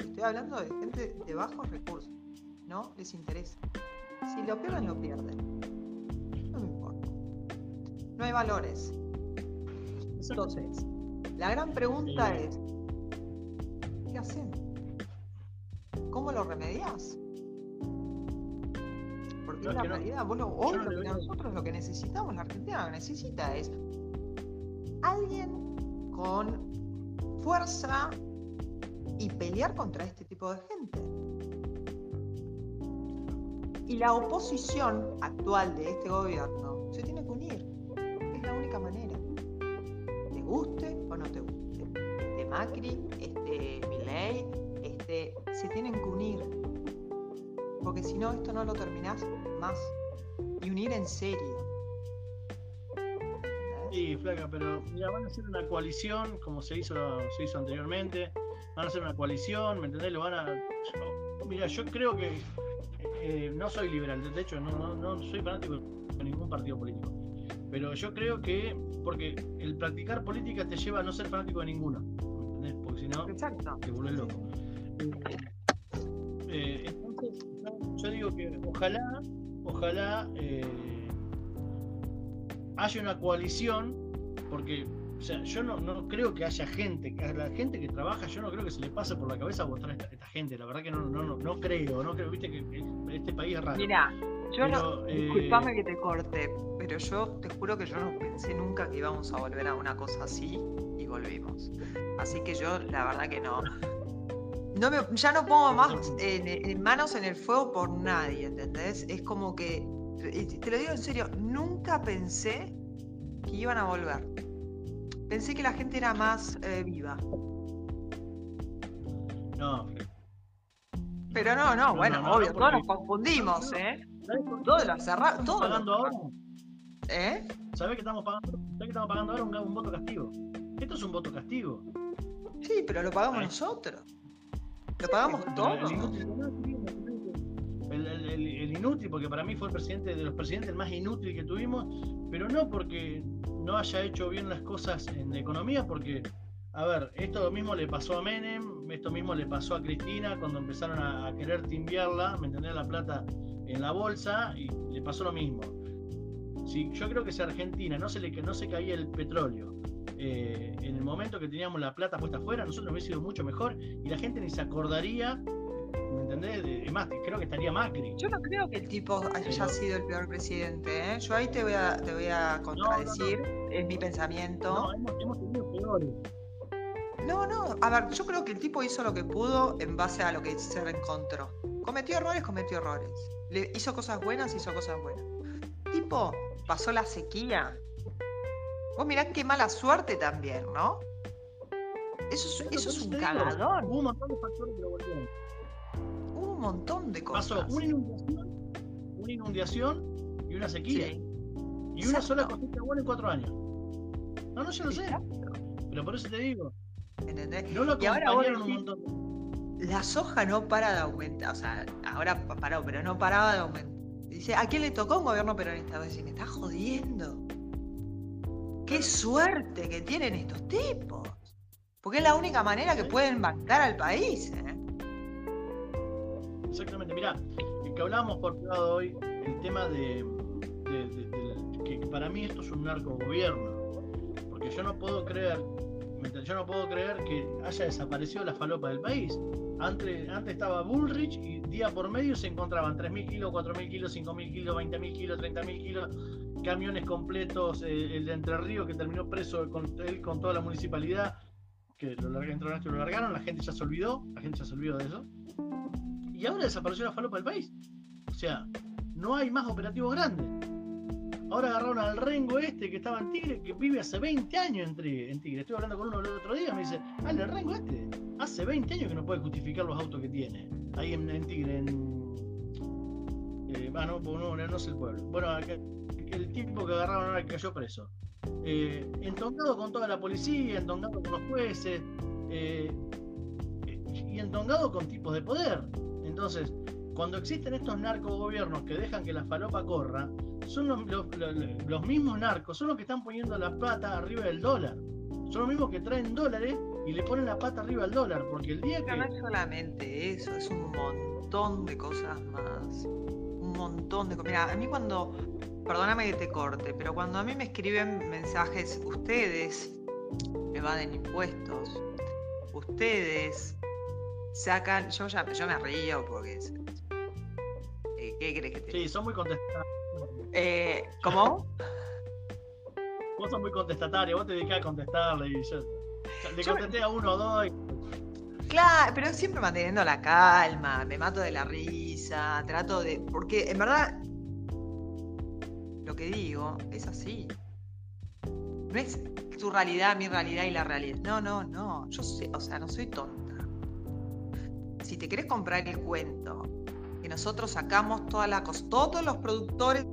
Estoy hablando de gente de bajos recursos, ¿no? Les interesa. Si lo pierden, lo pierden. No me importa. No hay valores. Entonces, la gran pregunta es, ¿qué hacen? ¿Cómo lo remedias? En la realidad, vos lo, nosotros lo que necesitamos, la Argentina lo que necesita es alguien con fuerza y pelear contra este tipo de gente. Y la oposición actual de este gobierno se tiene que unir. Es la única manera. Te guste o no te guste. Este Macri, este Milley, este, se tienen que unir. Porque si no, esto no lo terminás más. Y unir en serio. Sí, flaca, pero mira, van a hacer una coalición como se hizo, se hizo anteriormente. Van a hacer una coalición, ¿me entendés? Lo van a. mira, yo creo que eh, no soy liberal, de hecho, no, no, soy fanático de ningún partido político. Pero yo creo que, porque el practicar política te lleva a no ser fanático de ninguno, ¿me entendés? Porque si no, te vuelves loco. Eh, yo digo que ojalá, ojalá. Eh, haya una coalición, porque o sea, yo no, no, creo que haya gente, que la gente que trabaja, yo no creo que se le pase por la cabeza votar a esta, gente, la verdad que no, no, no, creo, no creo, viste que este país es raro. Mira, yo no, eh, disculpame que te corte, pero yo te juro que yo no pensé nunca que íbamos a volver a una cosa así y volvimos. Así que yo la verdad que no. No me, ya no pongo más en manos en el fuego por nadie, ¿entendés? Es como que te lo digo en serio, nunca pensé que iban a volver. Pensé que la gente era más eh, viva. No, Pero no, no, bueno, obvio, todos nos confundimos, ¿eh? Todos lo cerramos, todos. pagando ahora? ¿Eh? ¿Sabés que estamos pagando? ¿Sabés que estamos pagando ahora un, un voto castigo? Esto es un voto castigo. Sí, pero lo pagamos Ay. nosotros. Lo pagamos todos. El inútil, el, el- el- el inútil, porque para mí fue el presidente de los presidentes más inútil que tuvimos, pero no porque no haya hecho bien las cosas en economía, porque, a ver, esto mismo le pasó a Menem, esto mismo le pasó a Cristina cuando empezaron a, a querer timbiarla, me entendés, la plata en la bolsa, y le pasó lo mismo. Si, yo creo que si a Argentina no se le no se caía el petróleo eh, en el momento que teníamos la plata puesta afuera, nosotros hubiese sido mucho mejor y la gente ni se acordaría, ¿me entendés? De- más, creo que estaría Macri. Yo no creo que el tipo haya Pero- sido el peor presidente, ¿eh? Yo ahí te voy a, te voy a contradecir, es mi pensamiento. No, hemos, hemos tenido peores. No, no, a ver, yo creo que el tipo hizo lo que pudo en base a lo que se le encontró. Cometió errores, cometió errores. Le hizo cosas buenas, hizo cosas buenas. Tipo, pasó la sequía. Vos mirá qué mala suerte también, ¿no? Eso es, eso un cagadón. Hubo un montón de factores que lo volvieron. Hubo un montón de Pasó cosas. una inundación, una inundación y una sequía. Sí. Y una sola cosecha buena en cuatro años. No, no, yo lo sé. Exacto. Pero por eso te digo, ¿Entendés? no lo Y ahora vos un montón. La soja no para de aumentar, o sea, ahora pa- paró, pero no paraba de aumentar. Dice, ¿a quién le tocó un gobierno peronista? Vos decís, me estás jodiendo. Qué suerte que tienen estos tipos. Porque es la única manera que pueden bancar al país. ¿eh? Exactamente, mirá, el que hablábamos por privado hoy, el tema de, de- de- que para mí esto es un narco gobierno, porque yo no puedo creer. Yo no puedo creer que haya desaparecido la falopa del país. Antes, antes estaba Bullrich y día por medio se encontraban 3.000 kilos, 4.000 kilos, 5.000 kilos, 20.000 kilos, 30.000 kilos, camiones completos, eh, el de Entre Ríos que terminó preso con, él con toda la municipalidad, que lo largaron, lo largaron, la gente ya se olvidó, la gente ya se olvidó de eso y ahora desapareció la falopa del país. O sea, no hay más operativos grandes. Ahora agarraron al Rengo este que estaba en Tigre, que vive hace 20 años en, Tri- en Tigre. Estuve hablando con uno el otro día, me dice, ah, el Rengo este, hace 20 años que no puede justificar los autos que tiene. Ahí en, Tigre, en... Eh, ah, no, no, no, no sé el pueblo. Bueno, el tipo que agarraron ahora cayó preso. Eh, entongado con toda la policía, entongado con los jueces, eh, y entongado con tipos de poder. Entonces, cuando existen estos narcogobiernos que dejan que la falopa corra, son los, los- los- los mismos narcos, son los que están poniendo la pata arriba del dólar. Son los mismos que traen dólares y le ponen la pata arriba al dólar, porque el día Pero no que... es solamente eso, es un montón de cosas más. Un montón de cosas. Mira, a mí cuando, perdóname que te corte, pero cuando a mí me escriben mensajes, ustedes evaden impuestos, ustedes sacan, yo ya yo me río porque... ¿Qué crees que te Sí, son muy contestatarios. Eh, ¿Cómo? Vos sos muy contestatarios, vos te dedicás a contestarle y yo... Le Yo- contesté a uno o dos y Claro, pero siempre manteniendo la calma, me mato de la risa, trato de. Porque en verdad, lo que digo es así. No es tu realidad, mi realidad y la realidad. No, no, no. Yo sé, o sea, no soy tonta. Si te querés comprar el cuento, nosotros sacamos toda la todos los productores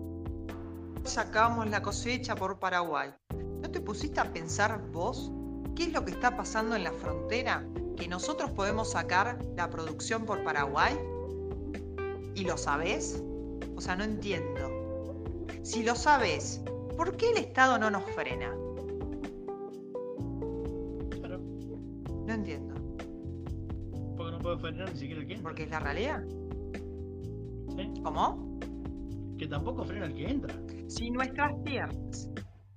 sacamos la cosecha por Paraguay. ¿No te pusiste a pensar vos qué es lo que está pasando en la frontera? Que nosotros podemos sacar la producción por Paraguay y lo sabés. O sea, no entiendo. Si lo sabés, ¿por qué el Estado no nos frena? claro, No entiendo. porque no puedo frenar ni siquiera entra. Porque es la realidad. ¿Sí? ¿Cómo? Que tampoco frena el que entra. Si nuestras tierras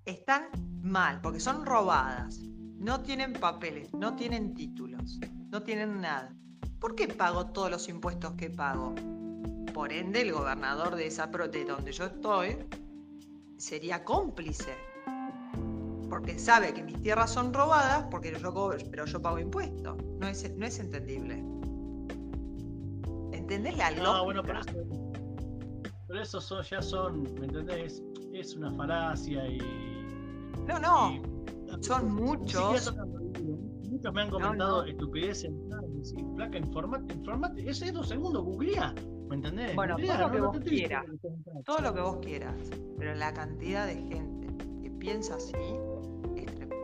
están mal, porque son robadas, no tienen papeles, no tienen títulos, no tienen nada, ¿por qué pago todos los impuestos que pago? Por ende, el gobernador de esa pro- de donde yo estoy sería cómplice. Porque sabe que mis tierras son robadas, porque yo cobro, pero yo pago impuestos. No es, no es entendible. ¿Entendés la lógica? No, bueno, pero eso, pero eso son, ya son, ¿me entendés? Es una falacia y. no, no, y- son muchos. Muchos me han comentado no. estupideces. sí, placa, informate, informate. Ese es dos segundos, googlea. ¿Me entendés? Bueno, Googlea, todo lo no- que no vos quieras. Todo lo que vos quieras. Pero la cantidad de gente que piensa así es tremendo.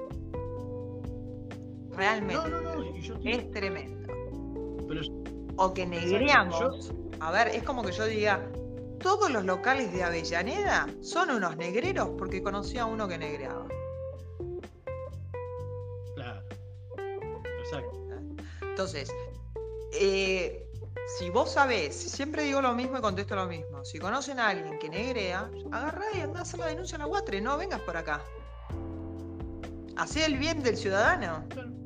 Realmente. No, no, no, Es tremendo. pero O que negreamos. A ver, es como que yo diga, todos los locales de Avellaneda son unos negreros porque conocí a uno que negreaba. claro. Exacto. Entonces, eh, si vos sabés, siempre digo lo mismo y contesto lo mismo. Si conocen a alguien que negrea, agarrá y andá a hacer la denuncia a la UATRE, no vengas por acá. Hacé el bien del ciudadano, Claro.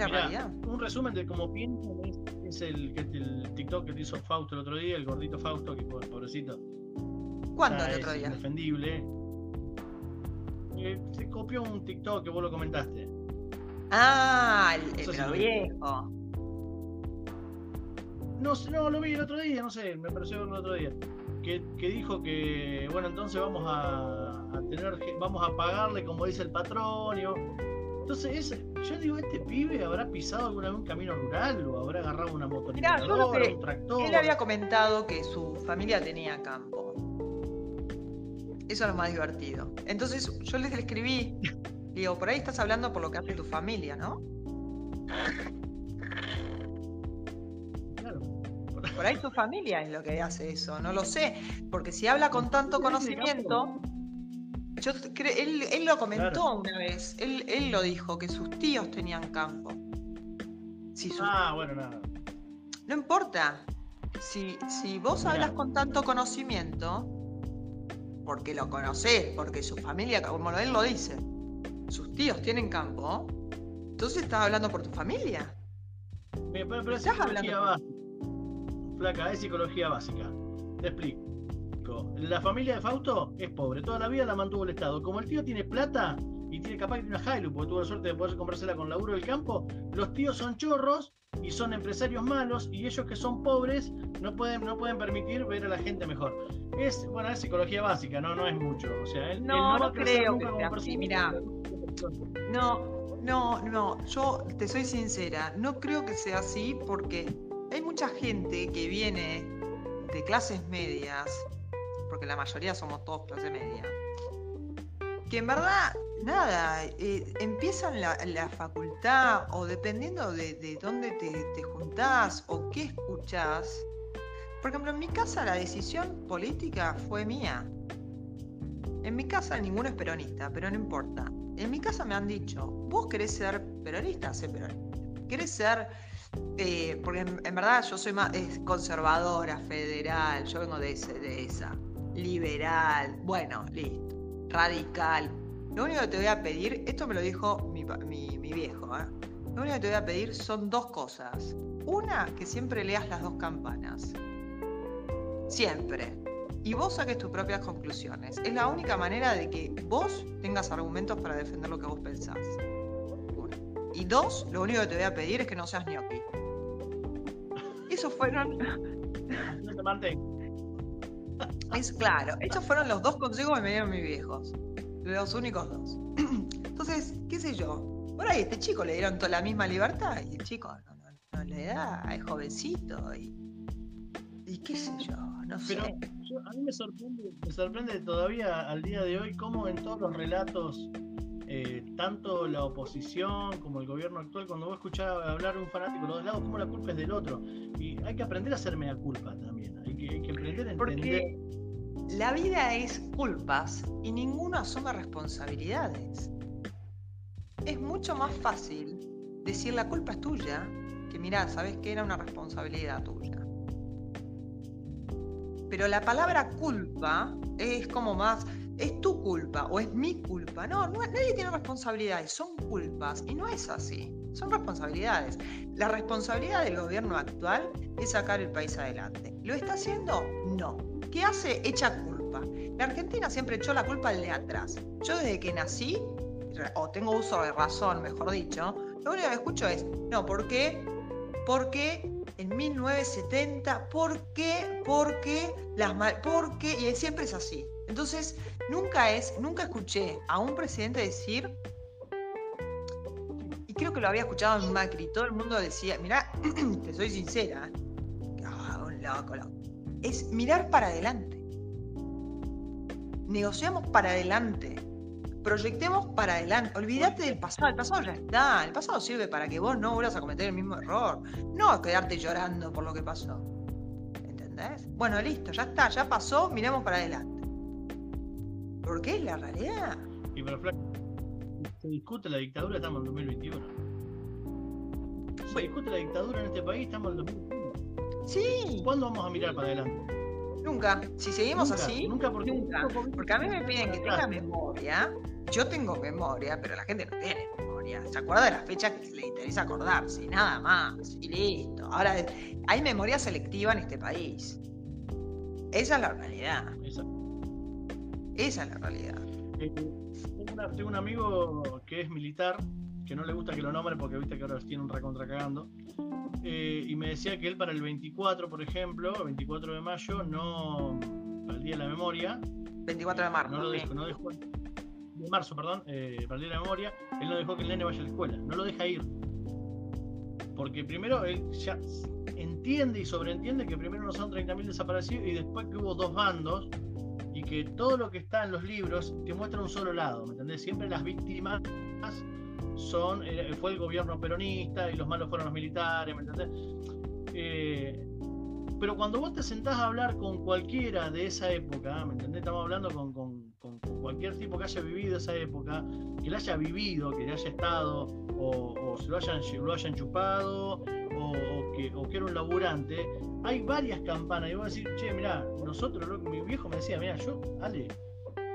La Mirá, realidad. Un resumen de cómo piensan es, es el, el TikTok que te hizo Fausto el otro día, el gordito Fausto, que pobre- pobrecito. ¿Cuándo el otro es día? Indefendible. Eh, se copió un TikTok que vos lo comentaste. Ah, el, pero lo vi. viejo. No, sé, no, lo vi el otro día, no sé, me pareció el otro día. Que, que dijo que, bueno, entonces vamos a, a tener, vamos a pagarle como dice el patrón. y Entonces, yo digo, ¿este pibe habrá pisado alguna vez un camino rural o habrá agarrado una motorizadora, un tractor? Él había comentado que su familia tenía campo. Eso es lo más divertido. Entonces yo les escribí, digo, por ahí estás hablando por lo que hace tu familia, ¿no? Claro. Por ahí tu familia es lo que hace eso, no lo sé. Porque si habla con tanto conocimiento, yo él, él lo comentó Claro. una vez, él, él lo dijo, que sus tíos tenían campo. Si sus Ah, bueno, nada. No importa. Si, si vos Mirá. hablas con tanto conocimiento, porque lo conocés, porque su familia, como él lo dice, sus tíos tienen campo, entonces estás hablando por tu familia. Pero, pero es psicología hablando básica. Flaca, es psicología básica. Te explico. La familia de Fausto es pobre, toda la vida la mantuvo el Estado. Como el tío tiene plata y tiene capaz de una Hilux, porque tuvo la suerte de poder comprársela con laburo del campo, los tíos son chorros y son empresarios malos y ellos que son pobres no pueden, no pueden permitir ver a la gente mejor. Es, bueno, es psicología básica, no, no es mucho. O sea, él, No, él no creo que sea así, mirá. No, no, no, yo te soy sincera, no creo que sea así porque hay mucha gente que viene de clases medias, porque la mayoría somos todos clase media, que en verdad, nada, eh, empiezan la, facultad o dependiendo de, de dónde te, te juntás o qué escuchás. Por ejemplo, en mi casa la decisión política fue mía. En mi casa ninguno es peronista, pero no importa. En mi casa me han dicho, vos querés ser peronista, sé peronista. Querés ser, eh, porque en, verdad yo soy más conservadora, federal, yo vengo de, de esa, liberal, bueno, listo, radical. Lo único que te voy a pedir, esto me lo dijo mi, mi- mi viejo, ¿eh? lo único que te voy a pedir son dos cosas. Una, que siempre leas las dos campanas. Siempre y vos saques tus propias conclusiones. Es la única manera de que vos tengas argumentos para defender lo que vos pensás. Y dos, lo único que te voy a pedir es que no seas gnocchi. Esos fueron, No te. Es claro, esos fueron los dos consejos que me dieron mis viejos. Los únicos dos. Entonces, qué sé yo. Por ahí a este chico le dieron toda la misma libertad y el chico no, no- no le da, es jovencito y, y qué sé yo, no sé. yo- a mí me sorprende, me sorprende todavía al día de hoy cómo en todos los relatos, eh, tanto la oposición como el gobierno actual, cuando vos escuchás hablar de un fanático de los dos lados, cómo la culpa es del otro. Y hay que aprender a hacer media culpa también. Hay que, hay que aprender a entender. Porque la vida es culpas y ninguno asume responsabilidades. Es mucho más fácil decir la culpa es tuya que mirá, sabes que era una responsabilidad tuya. Pero la palabra culpa es como más, es tu culpa o es mi culpa. No, no nadie tiene responsabilidades, son culpas y no es así. Son responsabilidades. La responsabilidad del gobierno actual es sacar el país adelante. ¿Lo está haciendo? No. ¿Qué hace? Echa culpa. La Argentina siempre echó la culpa al de atrás. Yo desde que nací, o tengo uso de razón, mejor dicho, lo único que escucho es, no, ¿por qué? Porque en 1970, ¿por qué? Porque las mal, ¿por qué? Y siempre es así. Entonces, nunca es, nunca escuché a un presidente decir, ¿y creo que lo había escuchado en Macri, todo el mundo decía, mirá, te soy sincera, ah, un loco, loco. Es mirar para adelante. Negociamos para adelante. Proyectemos para adelante. Olvídate del pasado. El pasado ya está. El pasado sirve para que vos no vuelvas a cometer el mismo error. No quedarte llorando por lo que pasó. ¿Entendés? Bueno, listo, ya está, ya pasó, miremos para adelante. Porque es la realidad. Y pero se discute la dictadura, estamos en 2021. Se discute la dictadura en este país, estamos en 2021. Sí. ¿Cuándo vamos a mirar para adelante? Nunca. Si seguimos así, nunca porque, nunca. Porque a mí me piden que tenga memoria. Yo tengo memoria, pero la gente no tiene memoria. Se acuerda de la fecha que le interesa acordarse, nada más. Y listo. Ahora, hay memoria selectiva en este país. Esa es la realidad. Esa, Esa es la realidad. Tengo, un amigo que es militar, que no le gusta que lo nombre porque viste que ahora tiene un recontra cagando. Eh, y me decía que él para el 24, por ejemplo, 24 de mayo, no. para el Día de la Memoria. 24 de marzo. No lo dejó, no dejó, de marzo, perdón, eh, para el Día de la Memoria, él no dejó que el nene vaya a la escuela, no lo deja ir. Porque primero él ya entiende y sobreentiende que primero no son 30.000 desaparecidos y después que hubo dos bandos y que todo lo que está en los libros te muestra un solo lado, ¿me entendés? Siempre las víctimas son, eh, fue el gobierno peronista y los malos fueron los militares, ¿me entendés? Eh, pero cuando vos te sentás a hablar con cualquiera de esa época, ¿me entendés? Estamos hablando con, con, cualquier tipo que haya vivido esa época, que la haya vivido, que haya estado, o, o se lo hayan, lo hayan chupado, o, que, o que era un laburante, hay varias campanas. Y vos decís, che, mirá, nosotros, mi viejo me decía, mirá, yo, Ale,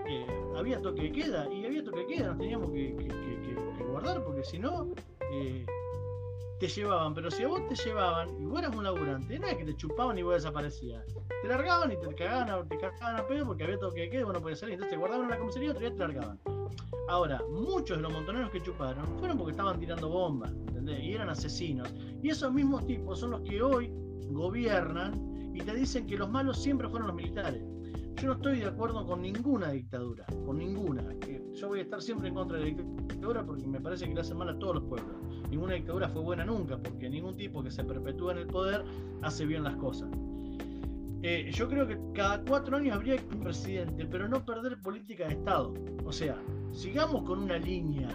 eh, había toque de queda, y había toque de queda, nos teníamos que, guardar, porque si no, eh, te llevaban. Pero si a vos te llevaban y vos eras un laburante, no es que te chupaban y vos desaparecías. Te largaban y te cagaban a, te cagaban a pedo porque había toque de queda vos no podías salir. Entonces te guardaban en la comisaría y otro día te largaban. Ahora, muchos de los montoneros que chuparon fueron porque estaban tirando bombas, ¿entendés? Y eran asesinos. Y esos mismos tipos son los que hoy gobiernan y te dicen que los malos siempre fueron los militares. Yo no estoy de acuerdo con ninguna dictadura, con ninguna. Yo voy a estar siempre en contra de la dictadura porque me parece que le hace mal a todos los pueblos. Ninguna dictadura fue buena nunca, porque ningún tipo que se perpetúa en el poder hace bien las cosas. Eh, yo creo que cada cuatro años habría un presidente, pero no perder política de Estado. O sea, sigamos con una línea.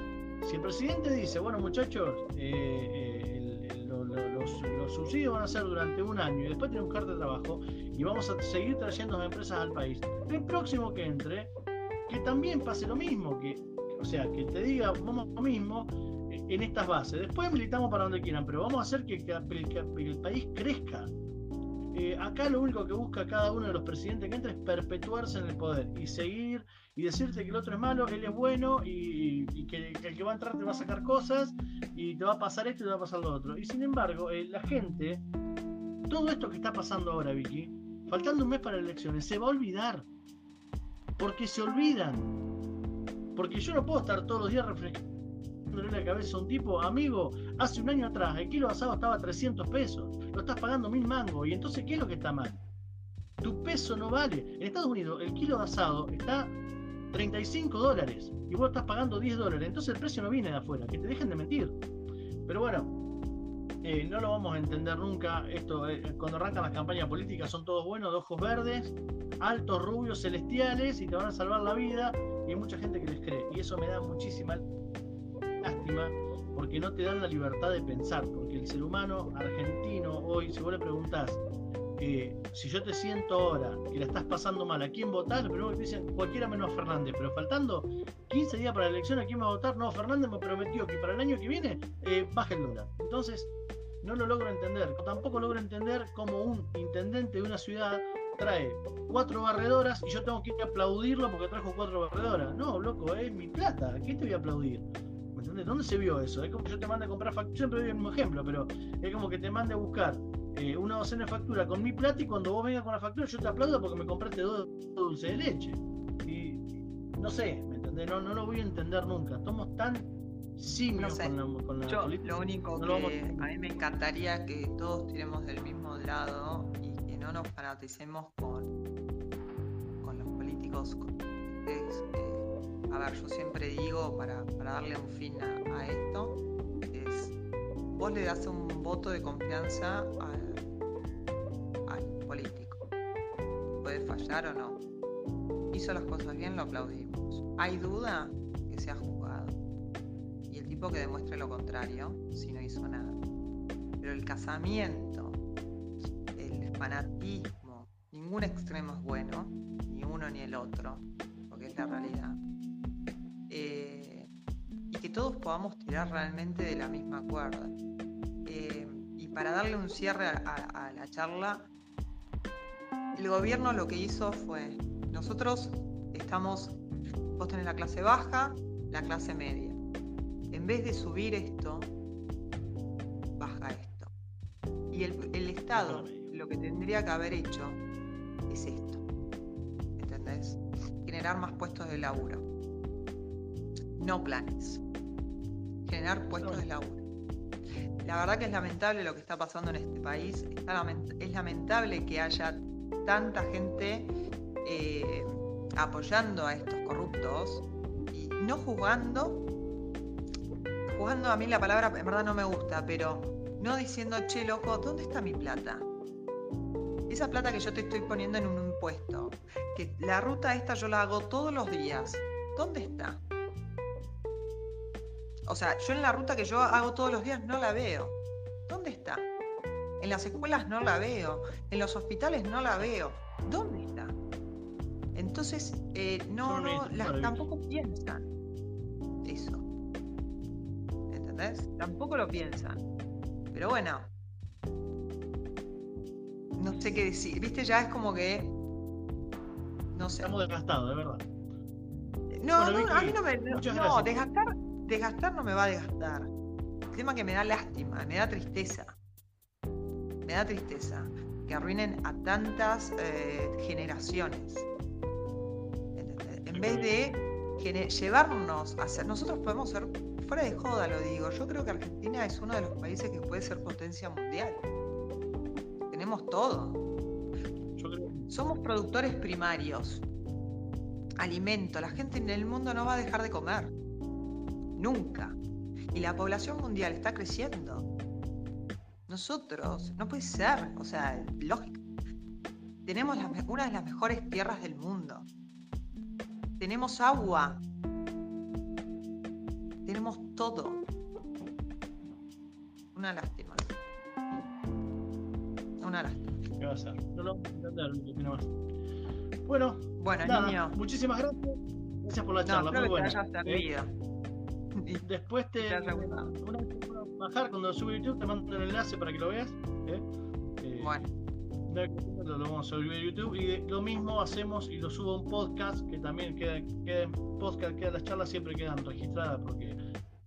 Si el presidente dice, bueno muchachos, eh, eh, los, subsidios van a ser durante un año y después tiene un buscar de trabajo y vamos a seguir trayendo empresas al país. El próximo que entre, que también pase lo mismo, que, o sea, que te diga vamos lo mismo en estas bases. Después militamos para donde quieran, pero vamos a hacer que, el país crezca. Eh, acá lo único que busca cada uno de los presidentes que entra es perpetuarse en el poder y seguir y decirte que el otro es malo, él es bueno y, que, el que va a entrar te va a sacar cosas y te va a pasar esto y te va a pasar lo otro. Y sin embargo, eh, la gente, todo esto que está pasando ahora, Vicky, faltando un mes para las elecciones, se va a olvidar. Porque se olvidan. Porque yo no puedo estar todos los días refrescando la cabeza a un tipo, amigo, hace un año atrás el kilo de asado estaba a 300 pesos, lo estás pagando mil mangos, y entonces, ¿qué es lo que está mal? Tu peso no vale. En Estados Unidos el kilo de asado está 35 dólares y vos estás pagando 10 dólares, entonces el precio no viene de afuera, que te dejen de mentir. Pero bueno, eh, no lo vamos a entender nunca. Esto, eh, cuando arrancan las campañas políticas, son todos buenos, de ojos verdes, altos, rubios, celestiales y te van a salvar la vida. Y hay mucha gente que les cree. Y eso me da muchísima lástima porque no te dan la libertad de pensar. Porque el ser humano argentino hoy, si vos le preguntás, si yo te siento ahora que la estás pasando mal, ¿a quién votar? Que te dicen, cualquiera menos Fernández, pero faltando 15 días para la elección, ¿a quién va a votar? No, Fernández me prometió que para el año que viene eh, baje el dólar. Entonces, no lo logro entender. Tampoco logro entender cómo un intendente de una ciudad trae cuatro barredoras y yo tengo que ir a aplaudirlo porque trajo cuatro barredoras. No, loco, es mi plata. ¿Qué te voy a aplaudir? ¿Dónde se vio eso? Es como que yo te mande a comprar factura. Siempre doy el mismo ejemplo, pero es como que te mande a buscar eh, una docena de factura con mi plata y cuando vos vengas con la factura yo te aplaudo porque me compraste dos dulces de leche. Y no sé, ¿me entendés? No, no lo voy a entender nunca. Estamos tan simios con la, yo, Lo único que a... mí me encantaría que todos tiremos del mismo lado y que no nos fanaticemos con, con los políticos. Eh, a ver, yo siempre digo, para, darle un fin a, esto, es vos le das un voto de confianza al, político. Puede fallar o no. Hizo las cosas bien, lo aplaudimos. ¿Hay duda que se ha jugado? Y el tipo que demuestre lo contrario, si no hizo nada. Pero el casamiento, el fanatismo, ningún extremo es bueno, ni uno ni el otro, porque es la realidad. Eh, y que todos podamos tirar realmente de la misma cuerda. Eh, y para darle un cierre a, a- a la charla, el gobierno lo que hizo fue, nosotros estamos, vos tenés la clase baja, la clase media. En vez de subir esto, baja esto. Y el, el Estado lo que tendría que haber hecho es esto. ¿Entendés? Generar más puestos de laburo. No planes. Generar puestos de laburo. La verdad que es lamentable lo que está pasando en este país. Es lamentable que haya tanta gente eh, apoyando a estos corruptos y no juzgando. Juzgando a mí la palabra en verdad no me gusta, pero no diciendo, che, loco, ¿dónde está mi plata? Esa plata que yo te estoy poniendo en un impuesto, que la ruta esta yo la hago todos los días, ¿dónde está? O sea, yo en la ruta que yo hago todos los días no la veo. ¿Dónde está? En las escuelas no la veo, en los hospitales no la veo. ¿Dónde está? Entonces, eh, no, no, las, tampoco piensan eso. ¿Entendés? Tampoco lo piensan. Pero bueno, no sé qué decir. Viste, ya es como que. No sé. Estamos desgastados, de verdad. No, Bueno, no, a mí no me. No, desgastar, desgastar no me va a desgastar. El tema que me da lástima, me da tristeza. Me da tristeza que arruinen a tantas eh, generaciones. En vez de llevarnos a ser. Nosotros podemos ser. Fuera de joda lo digo. Yo creo que Argentina es uno de los países que puede ser potencia mundial. Tenemos todo. Yo creo Somos productores primarios. Alimento. La gente en el mundo no va a dejar de comer. Nunca. Y la población mundial está creciendo. Nosotros, no puede ser. O sea, lógico. Tenemos las una de las mejores tierras del mundo. Tenemos agua. Tenemos todo. Una lástima. Una lástima. que va a ser. No lo vamos a. Bueno, Bueno, nada, niño. muchísimas gracias. Gracias por la No, charla, espero muy que te buena. hayas ¿eh? Y- Después te. Una vez que bajar, cuando sube YouTube, te mando el enlace para que lo veas. ¿eh? Eh, Bueno, lo, lo vamos a subir a YouTube. Y de- lo mismo hacemos y lo subo a un podcast que también queda, queda en podcast, queda las charlas siempre quedan registradas porque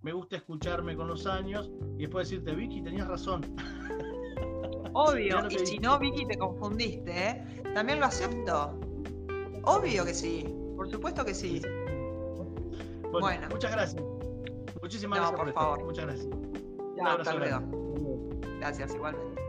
me gusta escucharme con los años y después decirte, Vicky, tenías razón. obvio. Y si no, Vicky, te confundiste, ¿eh? También lo acepto. Obvio que sí. Por supuesto que sí. Bueno, Bueno. muchas gracias. Muchísimas no, gracias por, favor. Muchas gracias. Ya, hasta luego. Gracias, igualmente.